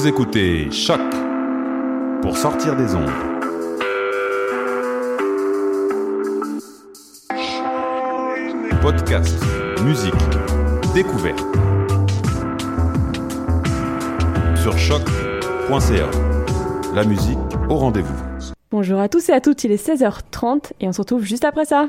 Vous écoutez Choc pour sortir des ondes. Podcast, musique, découverte. Sur choc.ca. La musique au rendez-vous. Bonjour à tous et à toutes, il est 16h30 et on se retrouve juste après ça.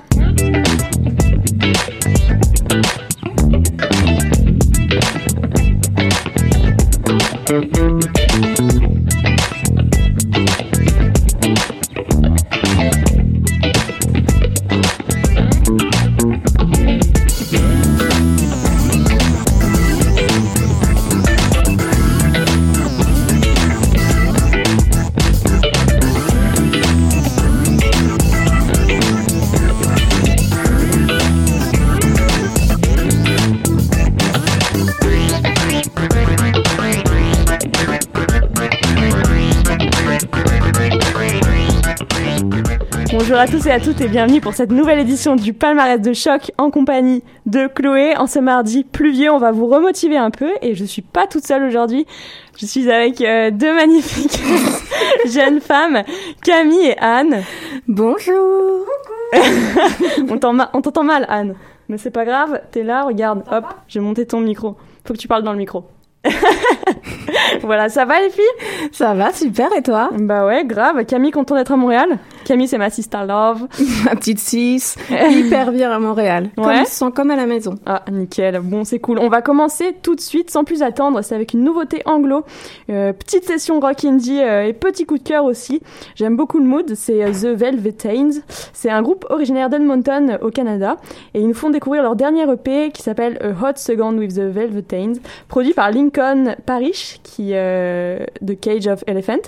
À tous et à toutes et bienvenue pour cette nouvelle édition du palmarès de choc en compagnie de Chloé. En ce mardi pluvieux, on va vous remotiver un peu et je suis pas toute seule aujourd'hui. Je suis avec euh, deux magnifiques jeunes femmes, Camille et Anne. Bonjour. on t'entend mal, Anne, mais c'est pas grave. T'es là, regarde. Hop, j'ai monté ton micro. Faut que tu parles dans le micro. voilà, ça va les filles? Ça va, super, et toi? Bah ouais, grave. Camille, content d'être à Montréal? Camille, c'est ma sister love. ma petite sis, hyper bien à Montréal. Ouais. Comme, sens comme à la maison. Ah, nickel. Bon, c'est cool. On va commencer tout de suite, sans plus attendre. C'est avec une nouveauté anglo. Euh, petite session rock indie euh, et petit coup de cœur aussi. J'aime beaucoup le mood. C'est euh, The Velvetains. C'est un groupe originaire d'Edmonton, au Canada. Et ils nous font découvrir leur dernier EP qui s'appelle A Hot Second with the Velvetains, produit par Lincoln Parish, qui de Cage of Elephant.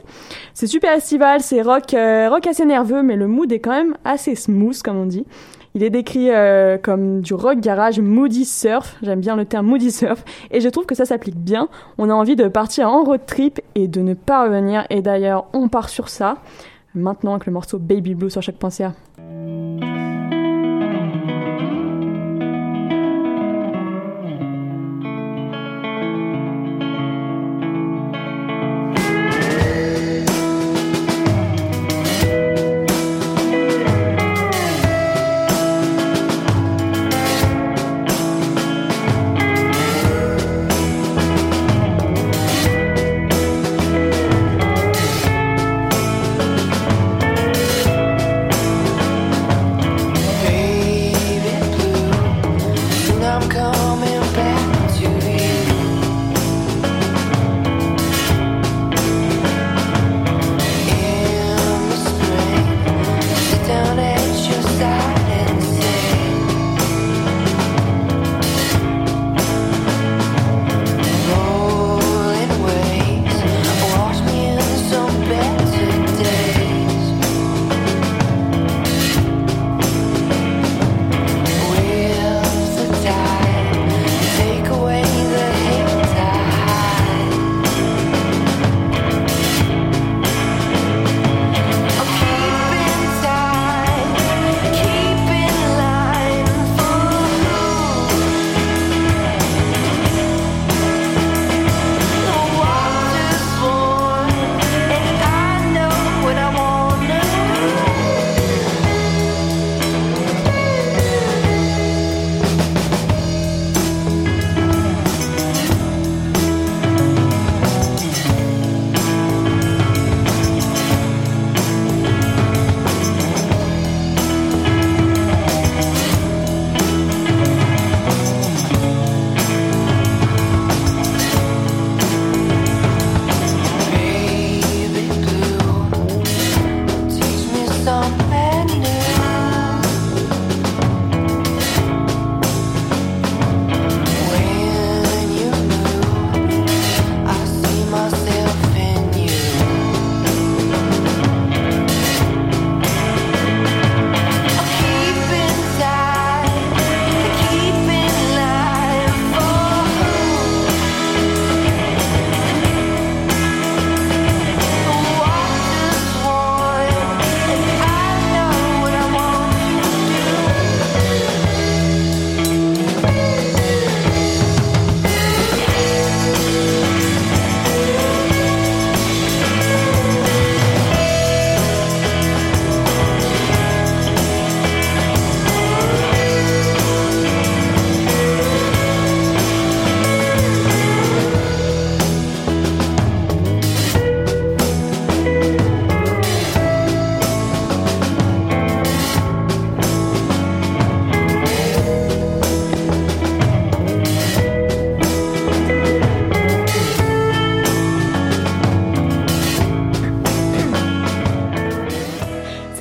C'est super estival, c'est rock, rock assez nerveux mais le mood est quand même assez smooth, comme on dit. Il est décrit euh, comme du rock garage moody surf. J'aime bien le terme moody surf. Et je trouve que ça s'applique bien. On a envie de partir en road trip et de ne pas revenir. Et d'ailleurs, on part sur ça. Maintenant avec le morceau Baby Blue sur chaque pensée.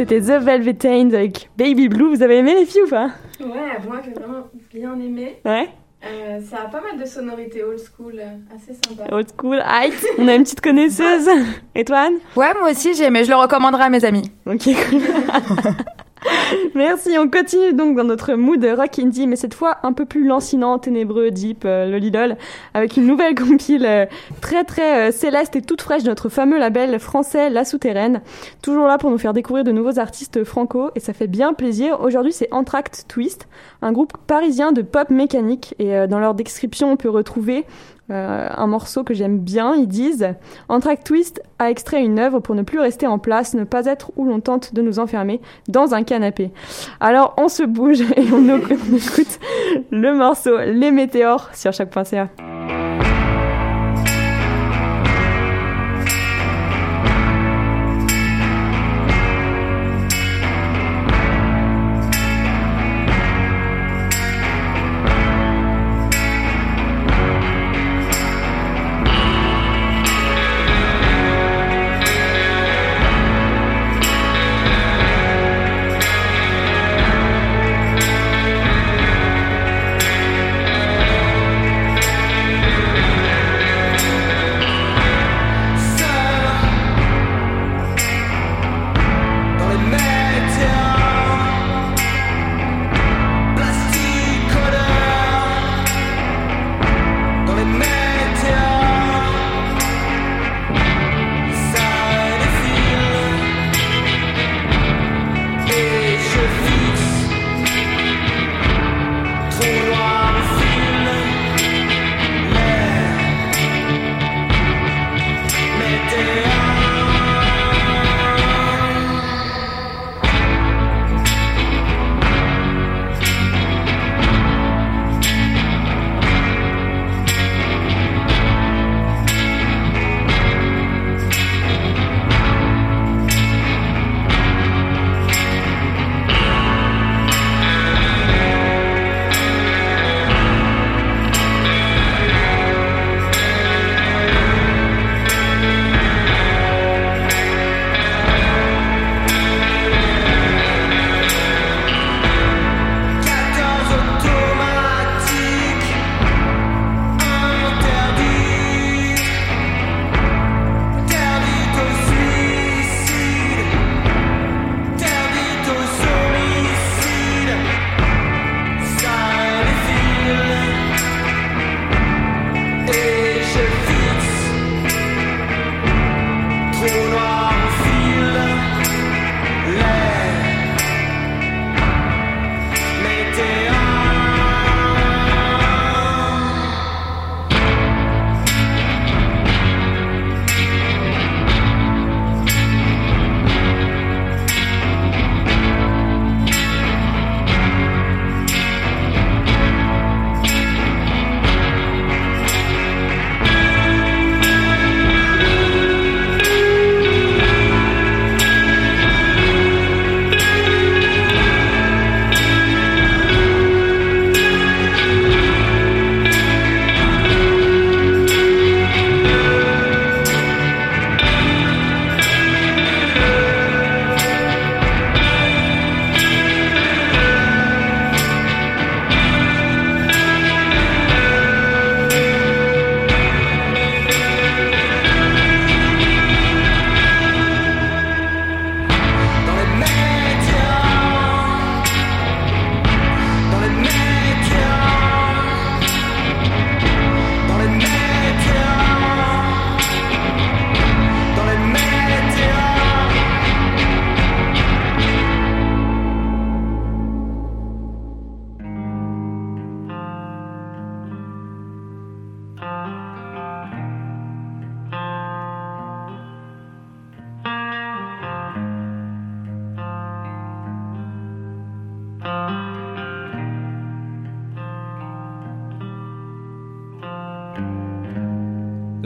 C'était The Velvet avec Baby Blue. Vous avez aimé les filles ou pas? Ouais, moi j'ai vraiment bien aimé. Ouais. Euh, ça a pas mal de sonorités old school, euh, assez sympa. Old school, height. On a une petite connaisseuse. Et toi, Anne? Ouais, moi aussi j'ai aimé. Je le recommanderai à mes amis. Ok, cool. Merci, on continue donc dans notre mood rock indie, mais cette fois un peu plus lancinant, ténébreux, deep, euh, avec une nouvelle compile euh, très très euh, céleste et toute fraîche de notre fameux label français La Souterraine. Toujours là pour nous faire découvrir de nouveaux artistes franco, et ça fait bien plaisir. Aujourd'hui c'est Entract Twist, un groupe parisien de pop mécanique, et euh, dans leur description on peut retrouver euh, un morceau que j'aime bien. Ils disent Entract Twist a extrait une œuvre pour ne plus rester en place, ne pas être où l'on tente de nous enfermer dans un canapé. Alors on se bouge et on, écoute le morceau Les Météores sur chaque.ca.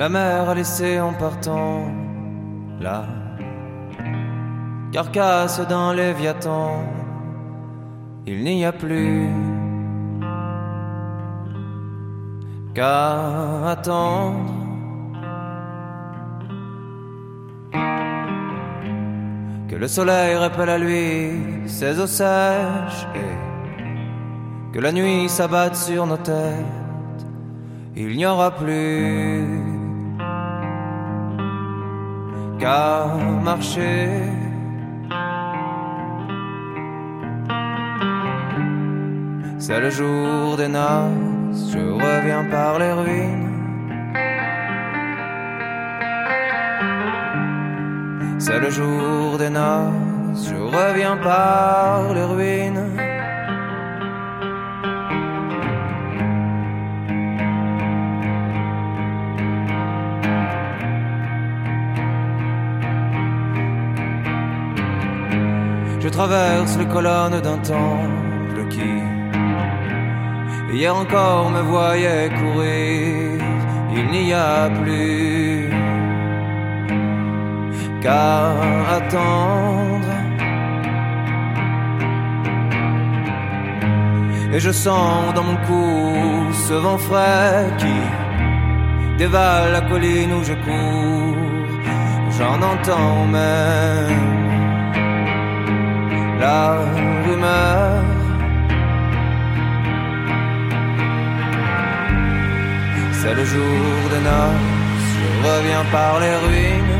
La mer a laissé en partant la carcasse d'un léviathan. Il n'y a plus qu'à attendre que le soleil rappelle à lui ses eaux sèches et que la nuit s'abatte sur nos têtes, il n'y aura plus C'est le jour des noces, je reviens par les ruines. C'est le jour des noces, je reviens par les ruines. Traverse les colonnes d'un temple qui, hier encore, me voyait courir. Il n'y a plus qu'à attendre. Et je sens dans mon cou ce vent frais qui dévale la colline où je cours. J'en entends même la rumeur. C'est le jour de noces, je reviens par les ruines.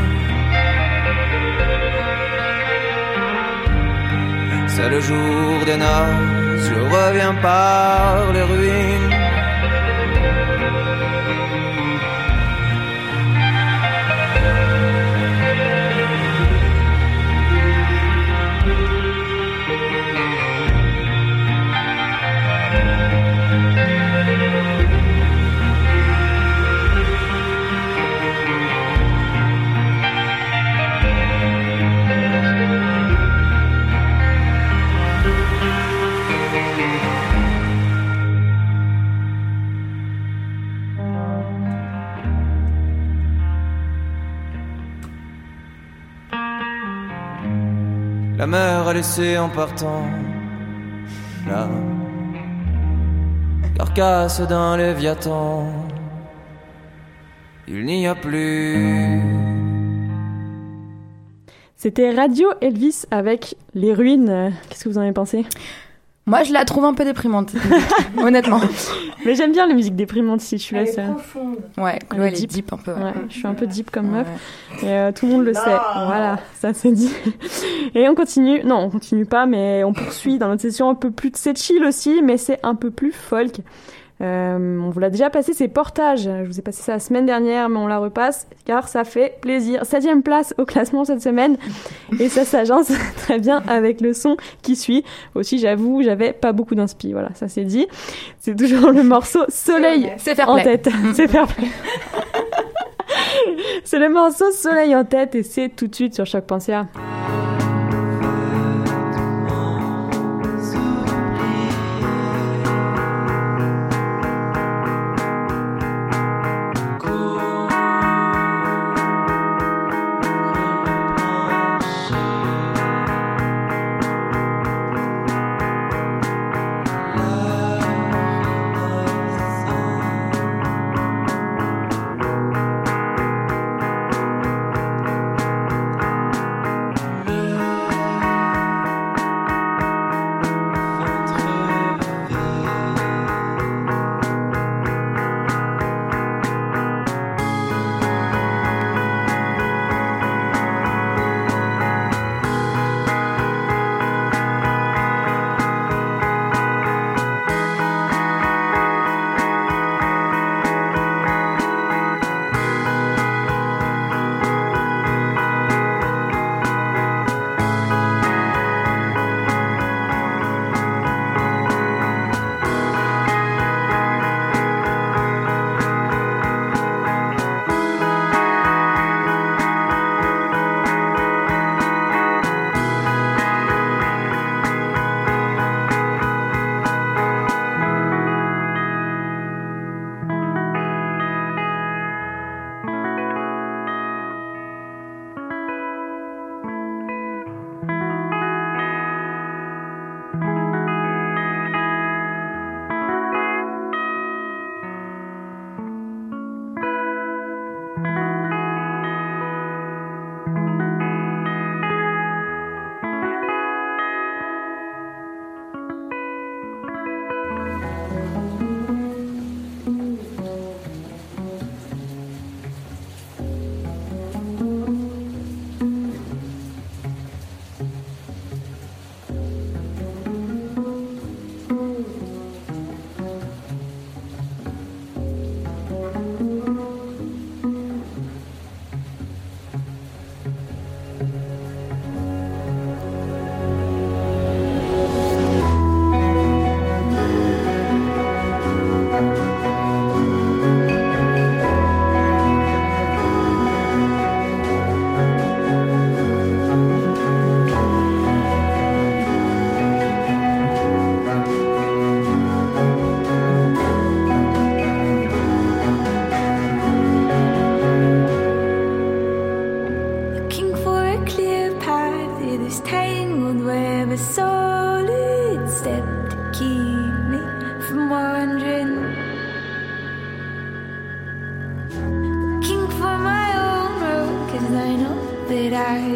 C'est le jour des noces, je reviens par les ruines. Laissé en partant la carcasse d'un léviathan. Il n'y a plus. C'était Radio Elvis avec Les Ruines. Qu'est-ce que vous en avez pensé? Moi, je la trouve un peu déprimante, honnêtement. Mais j'aime bien la musique déprimante si je suis là. Elle est profonde. Ouais, Elle est elle est deep. deep un peu. Ouais, je suis un peu deep comme Ouais. meuf. Et euh, tout le monde le sait. Voilà, ça c'est dit. Et on continue. Non, on continue pas, mais on poursuit dans notre session un peu plus. C'est chill aussi, mais c'est un peu plus folk. Euh, on vous l'a déjà passé, c'est Portage. Je vous ai passé ça la semaine dernière, mais on la repasse car ça fait plaisir. Septième place au classement cette semaine et ça s'agence très bien avec le son qui suit. Aussi, j'avoue, j'avais pas beaucoup d'inspi. Voilà, ça c'est dit. C'est toujours le morceau Soleil en tête. c'est fair play. c'est le morceau Soleil en tête et c'est tout de suite sur choc.ca. La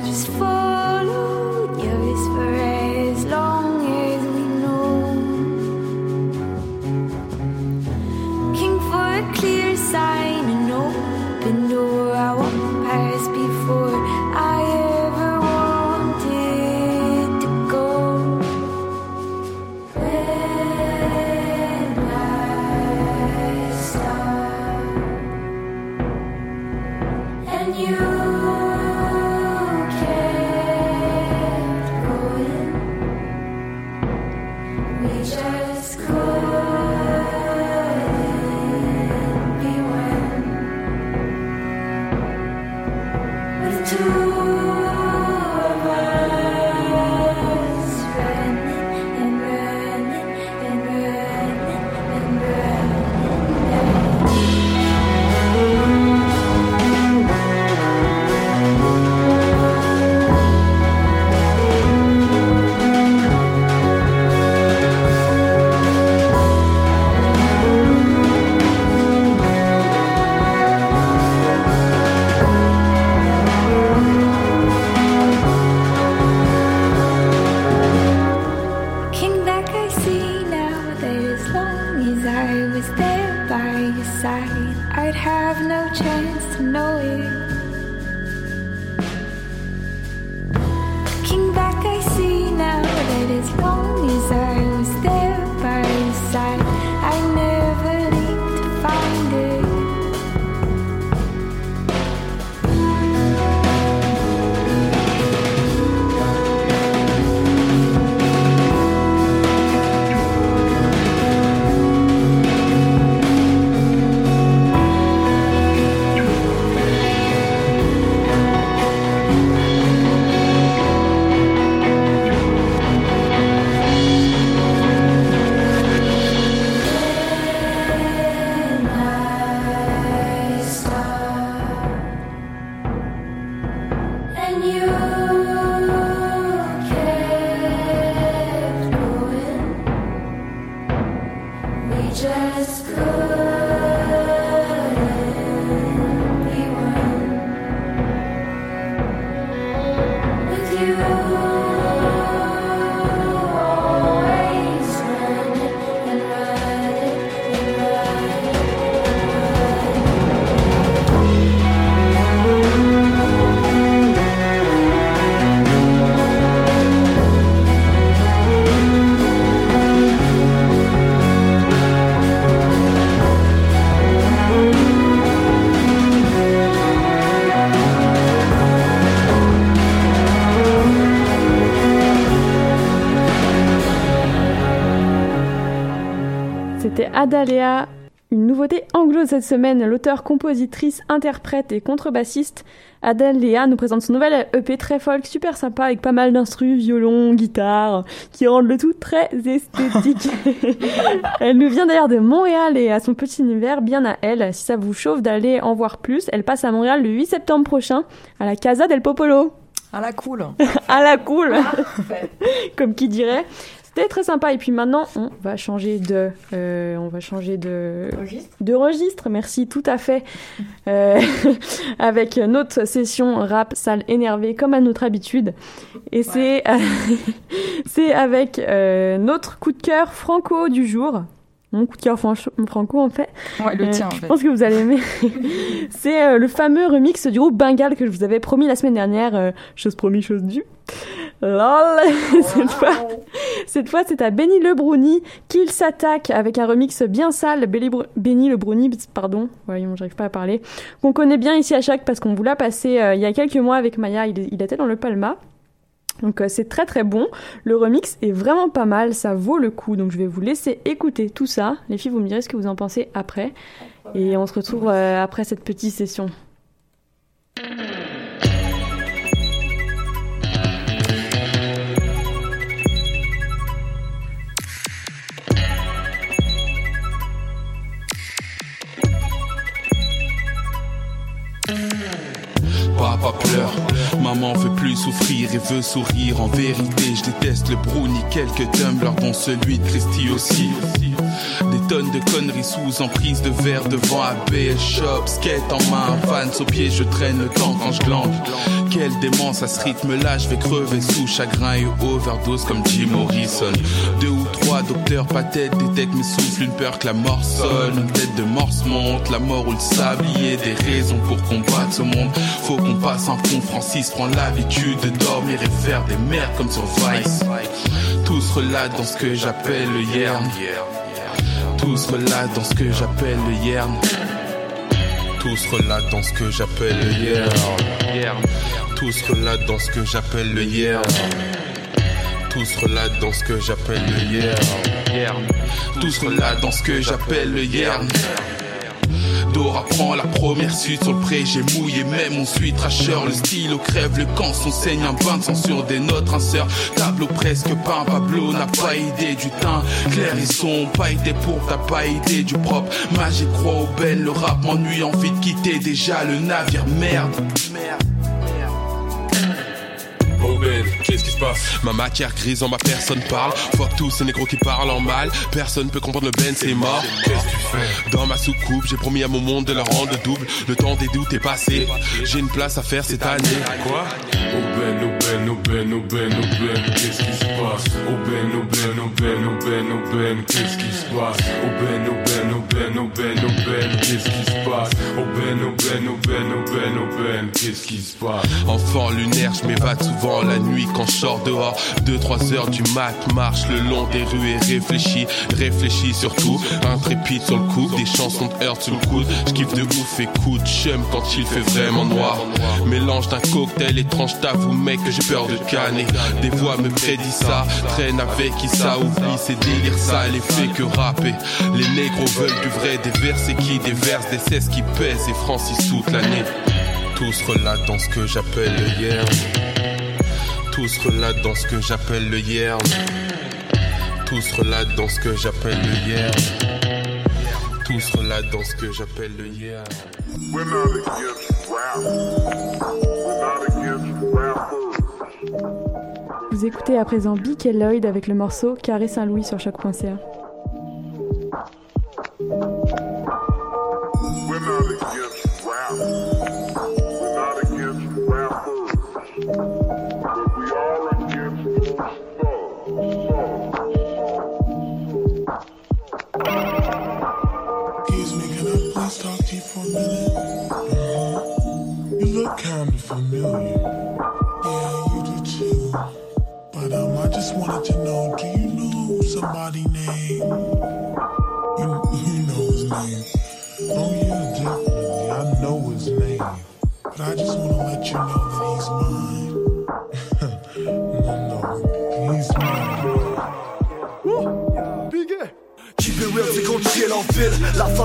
just for. Adaléa, une nouveauté anglo cette semaine. L'auteur, compositrice, interprète et contrebassiste Adaléa nous présente son nouvel EP très folk, super sympa, avec pas mal d'instruments, violon, guitare, qui rendent le tout très esthétique. elle nous vient d'ailleurs de Montréal et à son petit univers, bien à elle. Si ça vous chauffe d'aller en voir plus, elle passe à Montréal le 8 septembre prochain, à la Casa del Popolo. À la cool. à la cool. Comme qui dirait. C'était très sympa. Et puis maintenant, on va changer de, euh, on va changer de registre. De registre. Merci, tout à fait. Euh, avec notre session rap salle énervée comme à notre habitude. Et c'est, c'est avec euh, notre coup de cœur franco du jour mon coup de cœur franco en fait. Ouais, le tien. En fait. Je pense que vous allez aimer. c'est le fameux remix du groupe Bengal que je vous avais promis la semaine dernière. chose promis, chose due. Lol cette fois, cette fois c'est à Benny Le Bruni qu'il s'attaque avec un remix bien sale. Benny Le Bruni, pardon, voyons, j'arrive pas à parler. Qu'on connaît bien ici à chaque parce qu'on vous l'a passé euh, il y a quelques mois avec Maya. Il, était dans le Palma. Donc euh, c'est très très bon. Le remix est vraiment pas mal, ça vaut le coup. Donc je vais vous laisser écouter tout ça. Les filles, vous me direz ce que vous en pensez après. Et on se retrouve euh, après cette petite session. Papa pleure, maman veut plus souffrir et veut sourire. En vérité, je déteste le brownie, quelques tumblers dont celui de Christy aussi. Des tonnes de conneries sous emprise de verre devant ABS Shop, skate en main, fans au pied, je traîne le temps quand je glande. Quelle démence à ce rythme-là, je vais crever sous chagrin et overdose comme Jim Morrison. Deux ou trois docteurs tête détectent mes souffles, une peur que la mort sonne, une tête de morse monte, la mort ou le sablier, des raisons pour combattre ce monde. Faut qu'on passe en fond, Francis prend l'habitude de dormir et faire des merdes comme sur Vice. Tous relatent dans ce que j'appelle le yern. Tous relatent dans ce que j'appelle le yern. Tous relatent dans ce que j'appelle le yern. Tous relatent dans ce que j'appelle le yern. Tous relatent dans ce que j'appelle le yern. Tous relatent dans ce que j'appelle le yern. La première suite sur le pré, j'ai mouillé même mon suite tracheur, le stylo crève le camp, son saigne un bain de sur des notes, rinceur, tableau presque peint, Pablo n'a pas idée du teint, clair et son, pas idée pour, t'as pas idée du propre, magique croix au belles, le rap m'ennuie, envie de quitter déjà le navire, merde. Merde. Qu'est-ce qui se passe? Ma matière grise en ma personne parle. Fuck tous ces négros qui parlent en mal. Personne peut comprendre le Ben, c'est mort. Qu'est-ce que tu fais? Dans ma soucoupe, j'ai promis à mon monde de leur rendre double. Le temps des doutes est passé. J'ai une place à faire cette année. Quoi? Oh Ben, oh Ben, oh Ben, oh Ben, oh Ben, qu'est-ce qui se passe? Oh Ben, oh Ben, oh Ben, oh Ben, oh Ben, qu'est-ce qui se passe? Oh Ben, Ben, oh Ben, qu'est-ce qui se passe? Ben, oh Ben, oh Ben, qu'est-ce qui se passe? Enfant lunaire, je m'évade souvent la nuit quand je sors dehors. 2-3 heures du mat, marche le long des rues et réfléchis, réfléchis surtout. Intrépide sur le coup, des chansons de heurt sur le coude. Je kiffe de ouf de chum quand il fait vraiment noir. Mélange d'un cocktail étrange, t'avoue mec que j'ai peur de canner. Des voix me prédisent ça, traîne avec qui ça oublie ses délires, ça les fait que rapper. Les négros veulent du vrai, des versets qui déversent, des cesses qui pèsent et Francis toute l'année. Tous relatent dans ce que j'appelle le hier. Tous relatent dans ce que j'appelle le yern. Tous relatent dans ce que j'appelle le yern. Tous relatent dans ce que j'appelle le yern. We're not against rap. We're not against rappers. Vous écoutez à présent Bic et Lloyd avec le morceau Carré Saint-Louis sur choc.ca.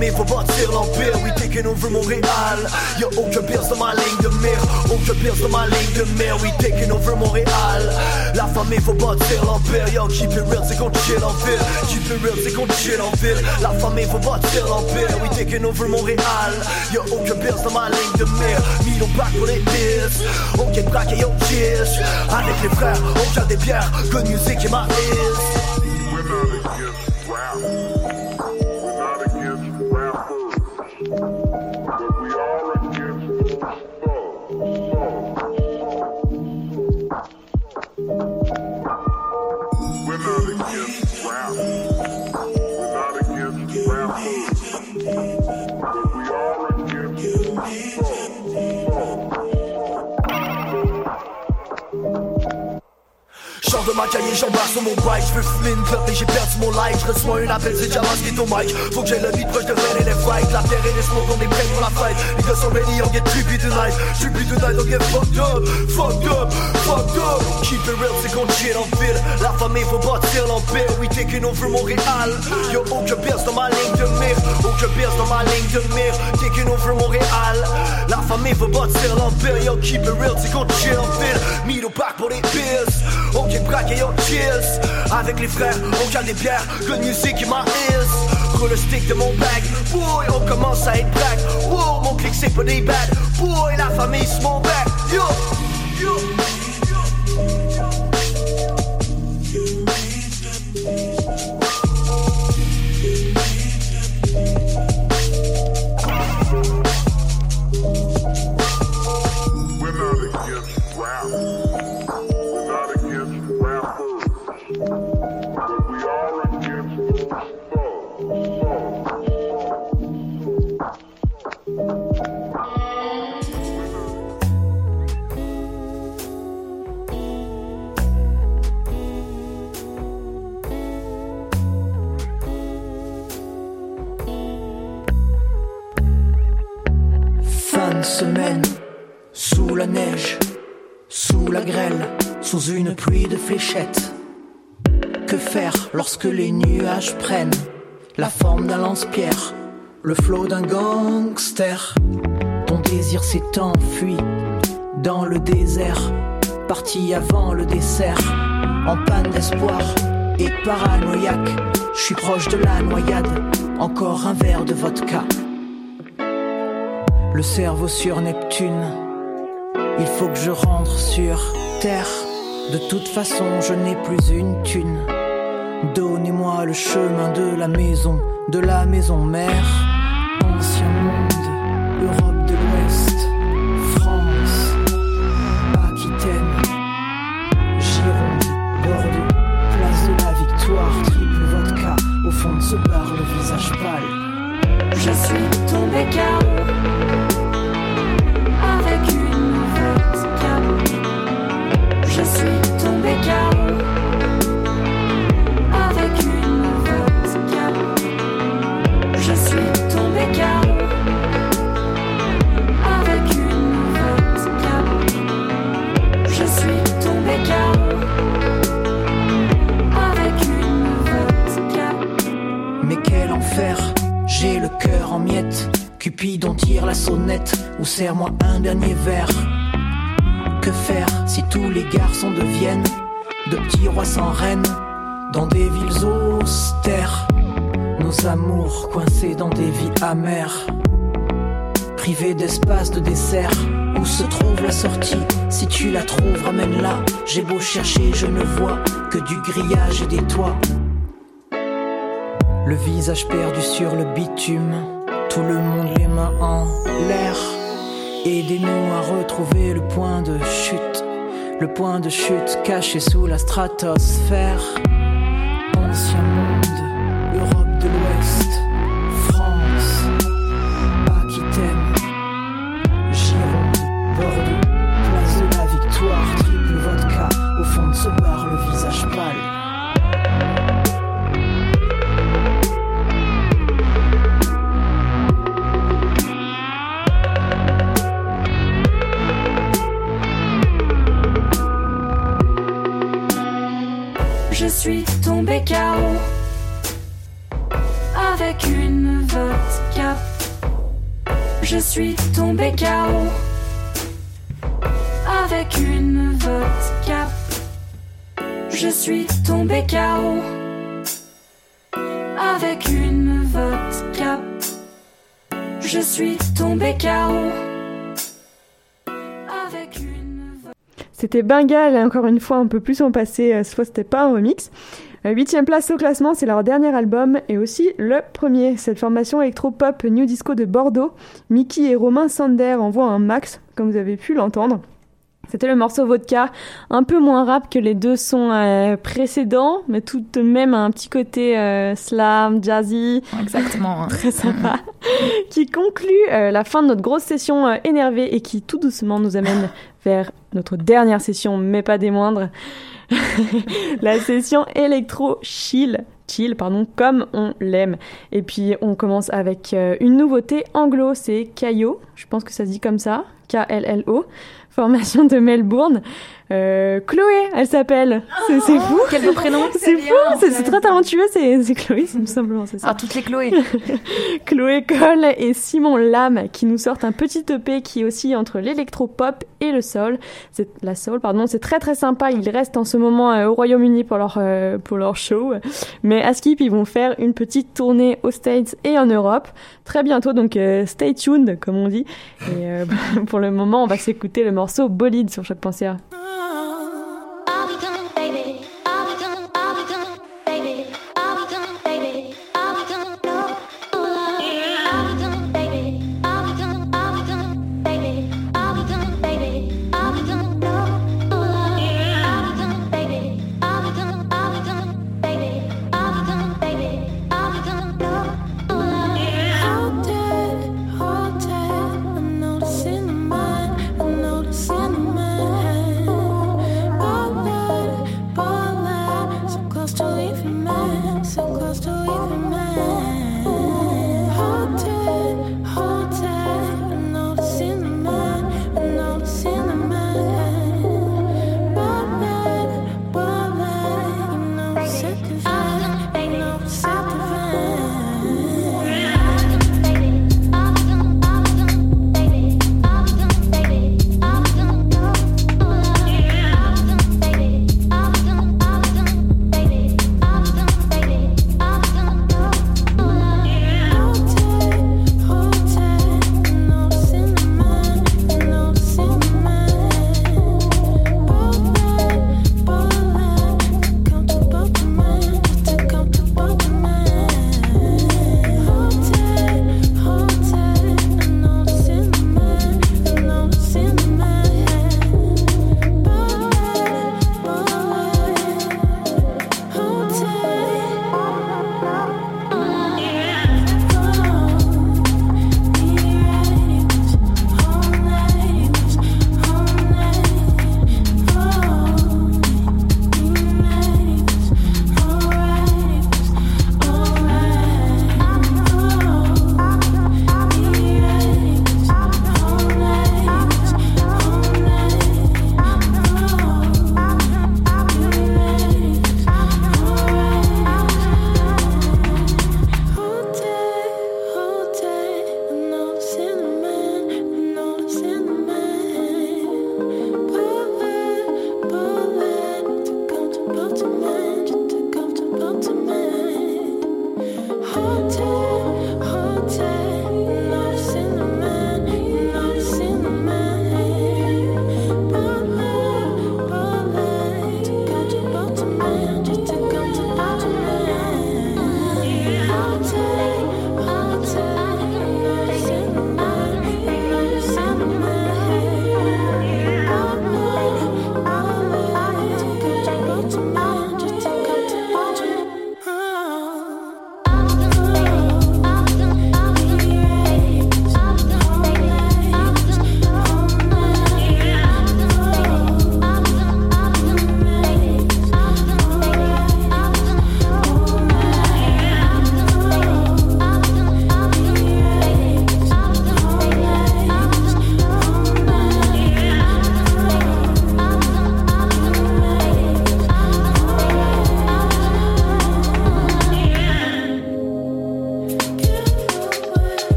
Famille faut bâtir l'empire. We taking over Montréal Y'a aucun pire dans ma ligne de mire. Aucun pire dans ma ligne de mire. We taking over Montréal La famille faut bâtir l'empire. Yo, keep it real, c'est qu'on chill en ville. Keep it real, c'est qu'on chill en ville. La famille faut bâtir l'empire. We taking over Montréal Y'a aucun pire dans ma ligne de mire. Mis au bac pour les disques. Ok, braque et yo, cheers Avec les frères, on cale des bières Good music et ma is life Je reçois un appel, c'est déjà masqué ton mic. Faut que j'ai le beat proche de Red et les fights. La pierre et les smoke, on est prêts pour la fight. Les gars sont ready, on get trippy tonight. Trippy tonight, on get fucked up. Fucked up, fucked up. Keep it real, c'est qu'on chill en ville La famille faut bâtir l'empire. We taking over Montréal Y'a aucun pierce dans ma ligne de mire. Aucun pierce dans ma ligne de mire. Taking over Montréal La famille faut bâtir l'empire. Yo, keep it real, c'est qu'on chill en ville Mis au pour les pills. Ok, braque et yo, cheers Avec les frères, on cale des bières. Good music in my ears. Roule le stick de mon bag. Boy, on commence à être black. Wow, mon clic c'est pas des bad Boy, la famille c'est mon back. Yo, yo sous une pluie de fléchettes. Que faire lorsque les nuages prennent la forme d'un lance-pierre, le flot d'un gangster? Ton désir s'est enfui dans le désert, parti avant le dessert, en panne d'espoir et paranoïaque. Je suis proche de la noyade, encore un verre de vodka. Le cerveau sur Neptune, il faut que je rentre sur Terre. De toute façon, je n'ai plus une thune. Donnez-moi le chemin de la maison, de la maison mère. Ancien monde, Europe de de petits rois sans reine dans des villes austères? Nos amours coincés dans des vies amères, privés d'espace de dessert. Où se trouve la sortie? Si tu la trouves, ramène-la. J'ai beau chercher, je ne vois que du grillage et des toits. Le visage perdu sur le bitume, tout le monde les mains en l'air. Aidez-nous à retrouver le point de chute, le point de chute caché sous la stratosphère. Je suis tombé KO avec une vodka. Je suis tombé KO avec une vodka. Je suis tombé KO avec une C'était Bengal, et encore une fois, un peu plus en passé, euh, soit c'était pas un remix. Euh, Huitième place au classement, c'est leur dernier album et aussi le premier. Cette formation électro-pop New Disco de Bordeaux, Mickey et Romain Sander envoient un max, comme vous avez pu l'entendre. C'était le morceau Vodka, un peu moins rap que les deux sons euh, précédents, mais tout de même un petit côté euh, slam, jazzy. Exactement. Très sympa. qui conclut euh, la fin de notre grosse session énervée et qui tout doucement nous amène vers notre dernière session, mais pas des moindres. la session électro chill chill pardon comme on l'aime et puis on commence avec une nouveauté anglo c'est Kayo je pense que ça se dit comme ça K L L O formation de Melbourne Euh, Chloé elle s'appelle c'est c'est fou Quel beau prénom c'est fou c'est très talentueux c'est Chloé tout simplement ça Ah, toutes les Chloé. Chloé Cole et Simon Lam qui nous sortent un petit EP qui oscille entre l'électropop et le soul. C'est la soul, pardon. C'est très très sympa. Ils restent en ce moment euh, au Royaume-Uni pour leur euh, pour leur show, mais à Skip ils vont faire une petite tournée aux States et en Europe très bientôt. Donc euh, stay tuned comme on dit. Et pour le moment, on va s'écouter le morceau Bolide sur choc.ca. Tell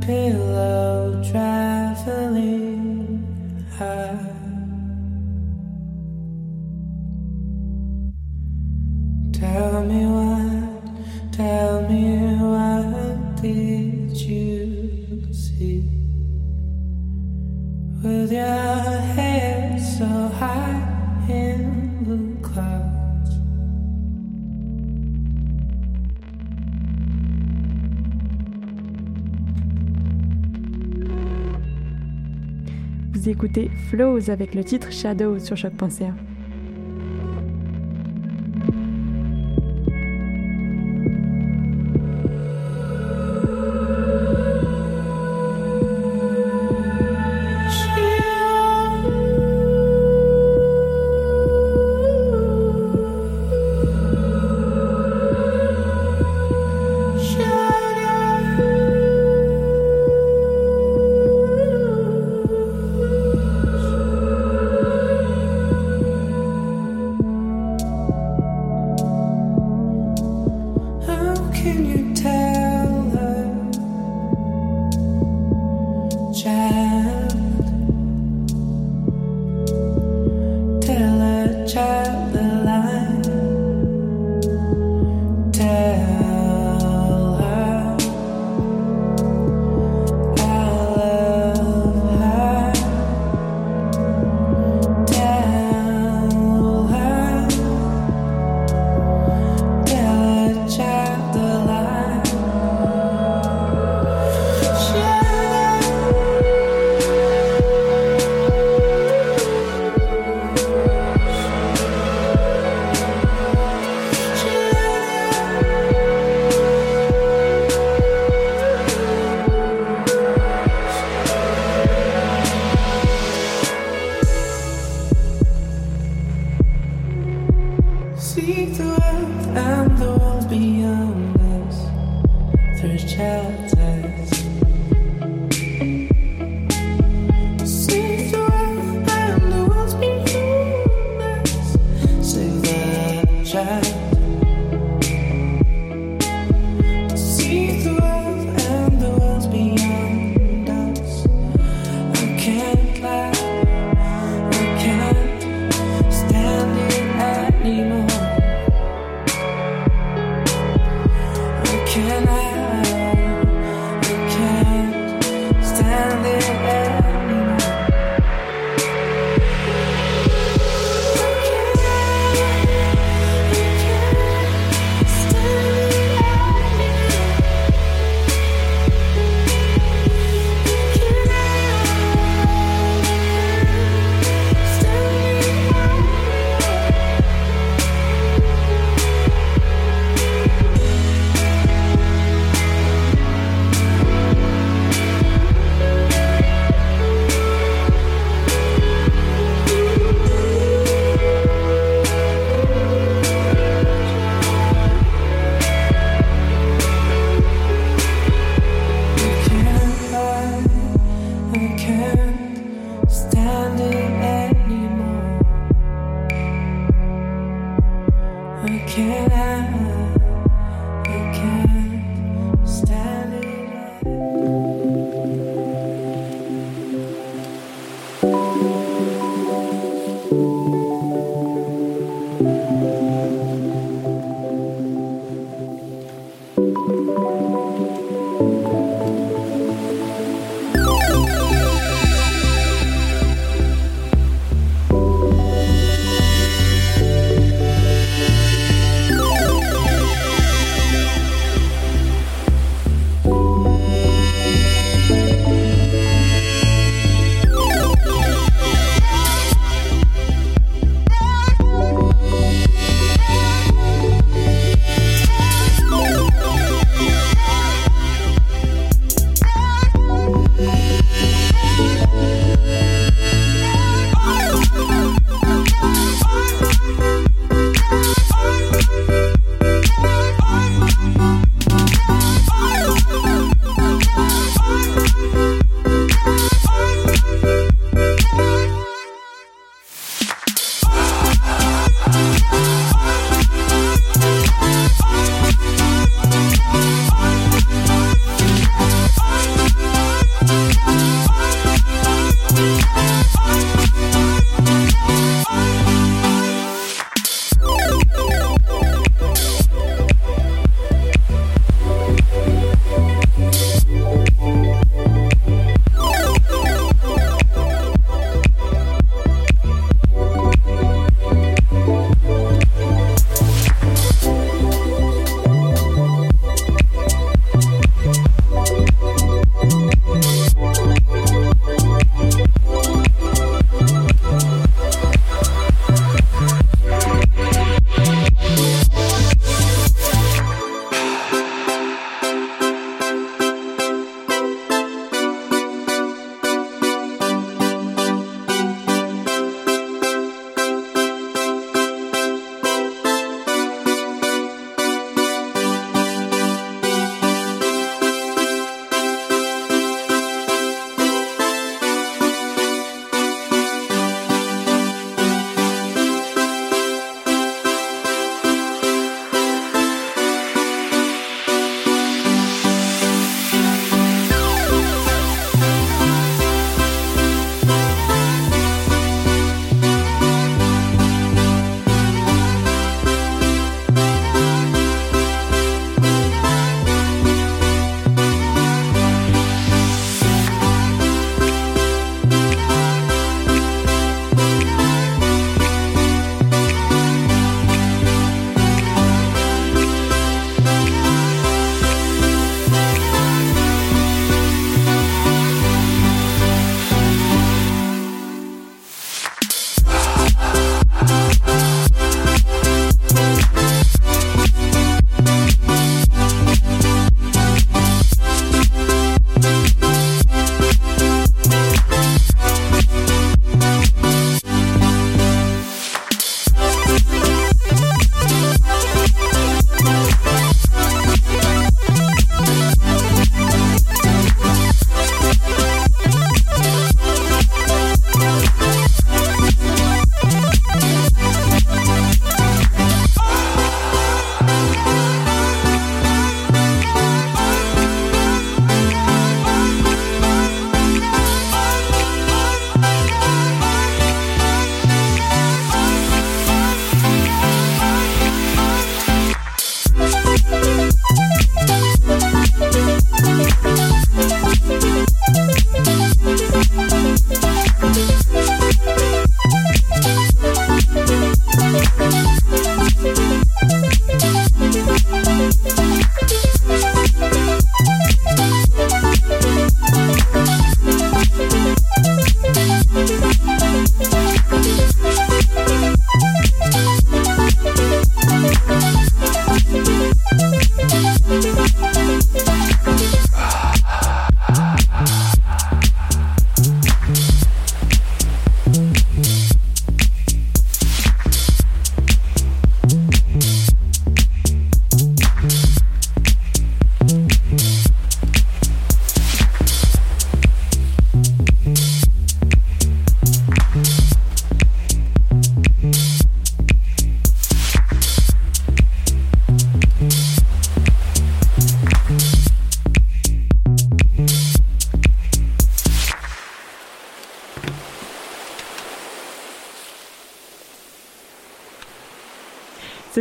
pill Flows avec le titre Shadow sur choc.ca.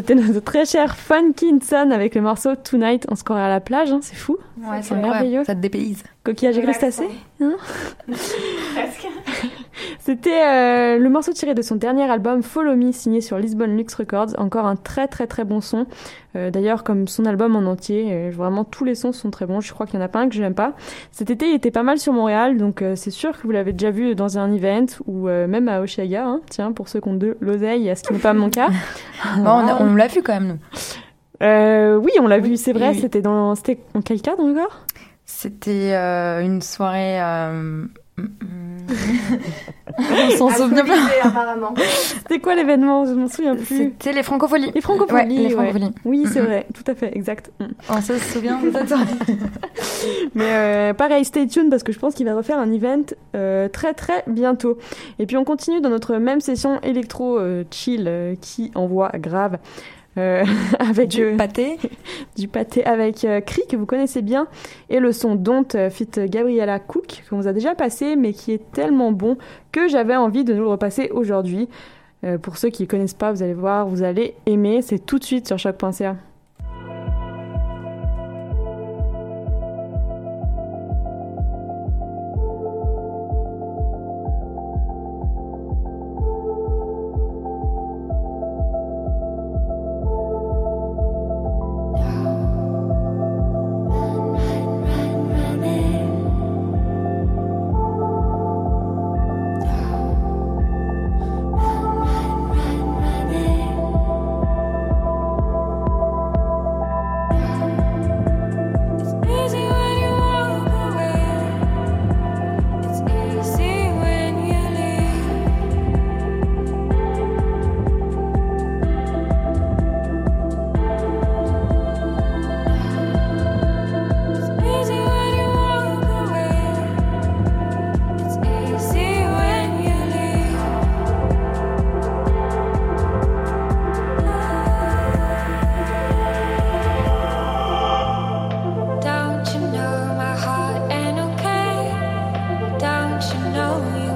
C'était notre très cher Funkinson avec le morceau Tonight. On se croirait à la plage, hein, c'est fou. Ouais, c'est merveilleux. Ça te dépayse. Coquillage et crustacés hein C'était euh, le morceau tiré de son dernier album Follow Me, signé sur Lisbon Lux Records. Encore un très très très bon son. Euh, D'ailleurs, comme son album en entier, euh, vraiment tous les sons sont très bons. Je crois qu'il y en a pas un que je n'aime pas. Cet été, il était pas mal sur Montréal, donc euh, c'est sûr que vous l'avez déjà vu dans un event ou euh, même à Oshaga. Hein, tiens, pour ceux qui ont de l'oseille, ce qui n'est pas mon cas. Bon, on l'a vu quand même, nous. Euh, oui, on l'a vu, c'est vrai. oui. C'était dans, c'était en quel cadre encore? C'était euh, une soirée. euh, On s'en souvient pas. apparemment. C'était quoi l'événement? Je m'en souviens plus. C'était les francopholies. Les francopholies. Ouais, les ouais. francopholies. Oui, c'est mm. vrai, tout à fait, exact. On se souvient. Mais euh, pareil, stay tuned parce que je pense qu'il va refaire un event euh, très très bientôt. Et puis on continue dans notre même session électro euh, chill euh, qui envoie grave. Euh, avec Du pâté. du pâté avec euh, Cri que vous connaissez bien et le son Don't euh, fit Gabriella Cook qu'on vous a déjà passé mais qui est tellement bon que j'avais envie de nous le repasser aujourd'hui. Euh, pour ceux qui ne connaissent pas, vous allez voir, vous allez aimer. C'est tout de suite sur choc.ca. you know you.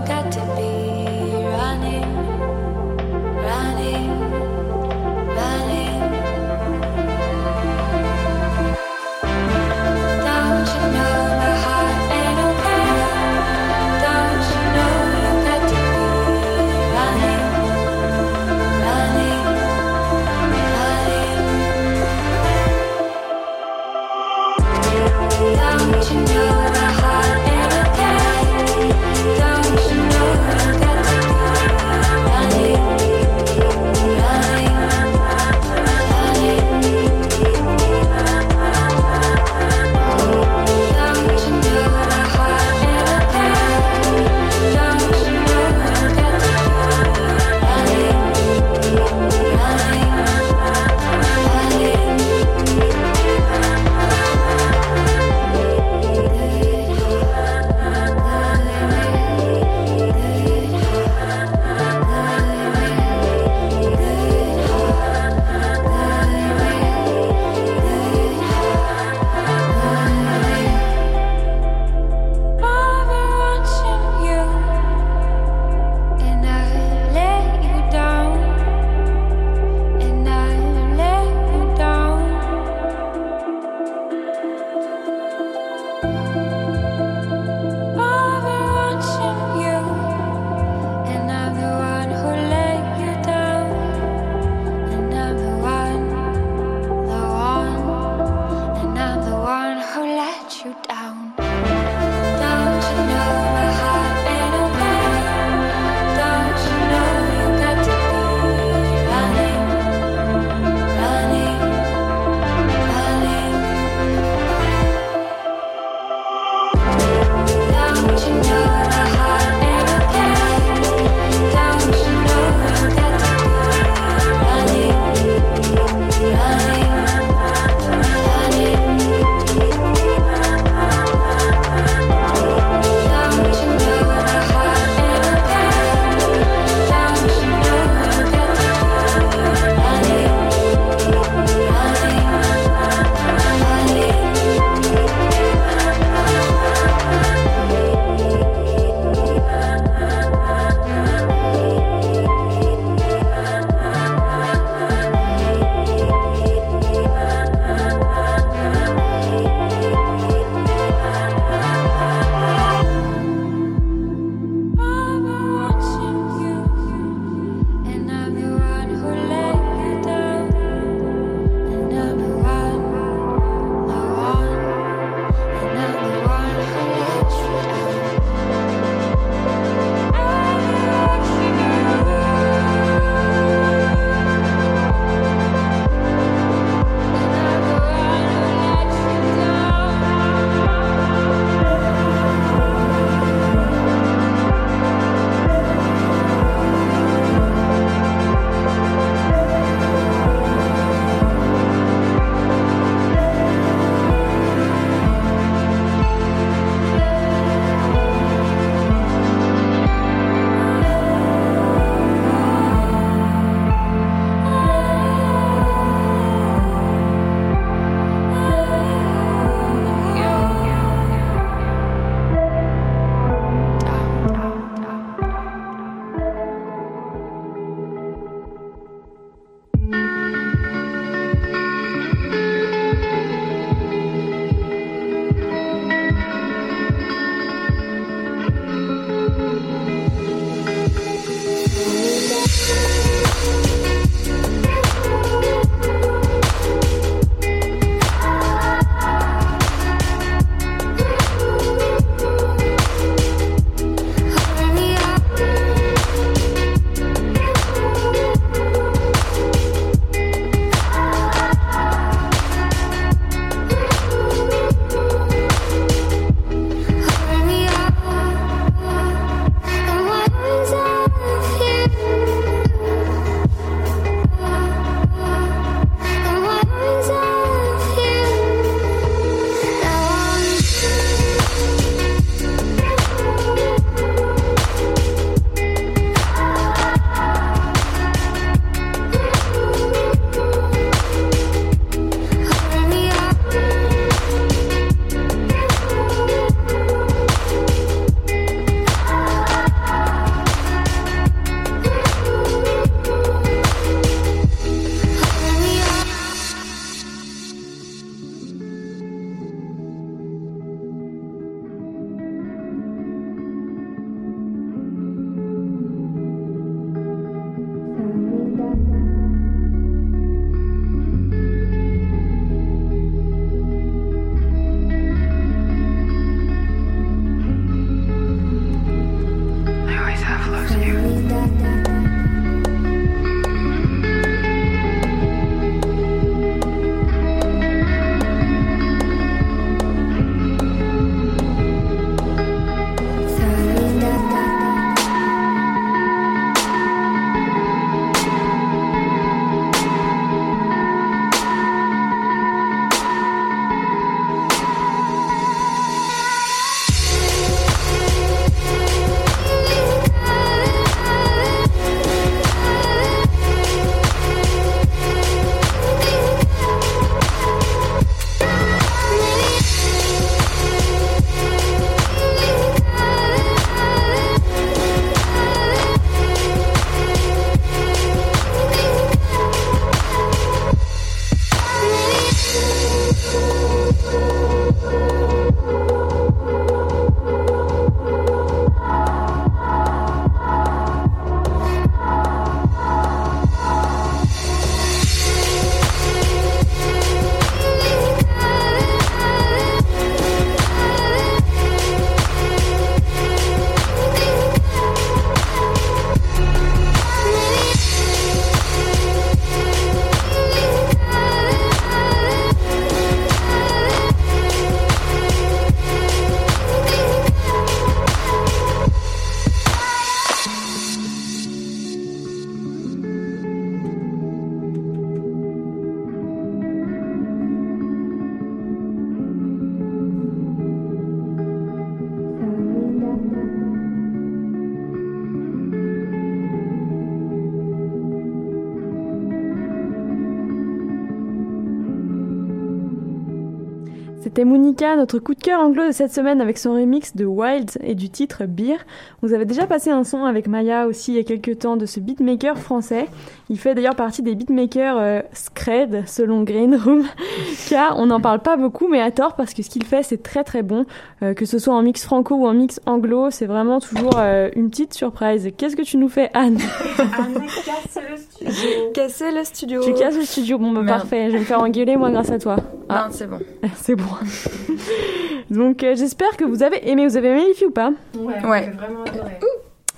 C'était Monica, notre coup de cœur anglo de cette semaine avec son remix de Wild et du titre Beer. Vous avez déjà passé un son avec Maya aussi il y a quelques temps de ce beatmaker français. Il fait d'ailleurs partie des beatmakers euh, Scred selon Green Room, car on n'en parle pas beaucoup mais à tort parce que ce qu'il fait c'est très très bon. Euh, que ce soit en mix franco ou en mix anglo, c'est vraiment toujours euh, une petite surprise. Qu'est-ce que tu nous fais Anne? Casser le studio. Casser le studio. Tu casses le studio, bon bah parfait, je vais me faire engueuler moi grâce à toi. Non, c'est bon. c'est bon. Donc euh, j'espère que vous avez aimé. Vous avez aimé les filles ou pas Ouais, Ouais. j'ai vraiment adoré.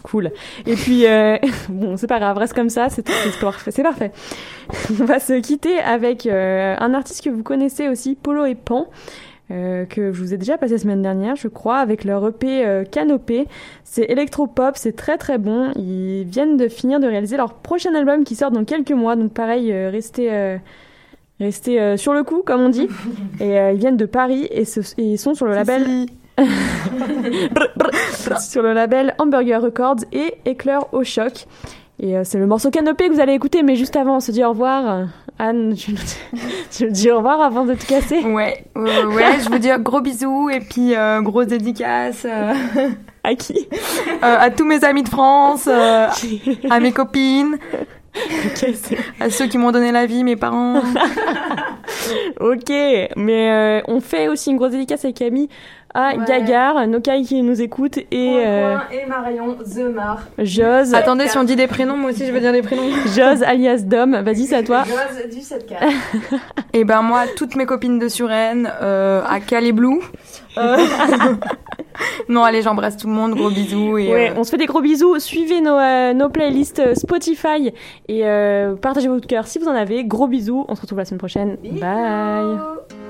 Cool. Et puis, euh, bon, c'est pas grave, reste comme ça, c'est c'est parfait. C'est parfait. On va se quitter avec euh, un artiste que vous connaissez aussi, Polo et Pan. euh, que je vous ai déjà passé la semaine dernière, je crois, avec leur EP euh, Canopée. C'est électropop, c'est très très bon. Ils viennent de finir de réaliser leur prochain album qui sort dans quelques mois, donc pareil, euh, restez, restez euh, sur le coup, comme on dit. et euh, ils viennent de Paris et, ce- et ils sont sur le label sur le label Hamburger Records et Éclair au choc. Et euh, c'est le morceau Canopée que vous allez écouter, mais juste avant, on se dit au revoir. Anne, tu, tu me dis au revoir avant de te casser Ouais, ouais, je vous dis gros bisous et puis grosse dédicace À qui? À tous mes amis de France, à mes copines, Ok, c'est- à ceux qui m'ont donné la vie, mes parents. ok, mais euh, on fait aussi une grosse dédicace avec Camille à Ouais. Gagar, Nokai qui nous écoute et euh, et Marion, The Mar. Jose, Attendez, si on dit des prénoms, moi aussi je veux dire des prénoms. Jose alias Dom. Vas-y, c'est à toi. Jose du 7K. Et ben moi, toutes mes copines de Suresnes, euh, à Calais Blue. Euh, non, allez, j'embrasse tout le monde, gros bisous et Ouais, euh, on se fait des gros bisous. Suivez nos, euh, nos playlists Spotify et euh, partagez votre cœur si vous en avez. Gros bisous. On se retrouve la semaine prochaine. Bye.